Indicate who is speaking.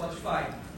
Speaker 1: Spotify.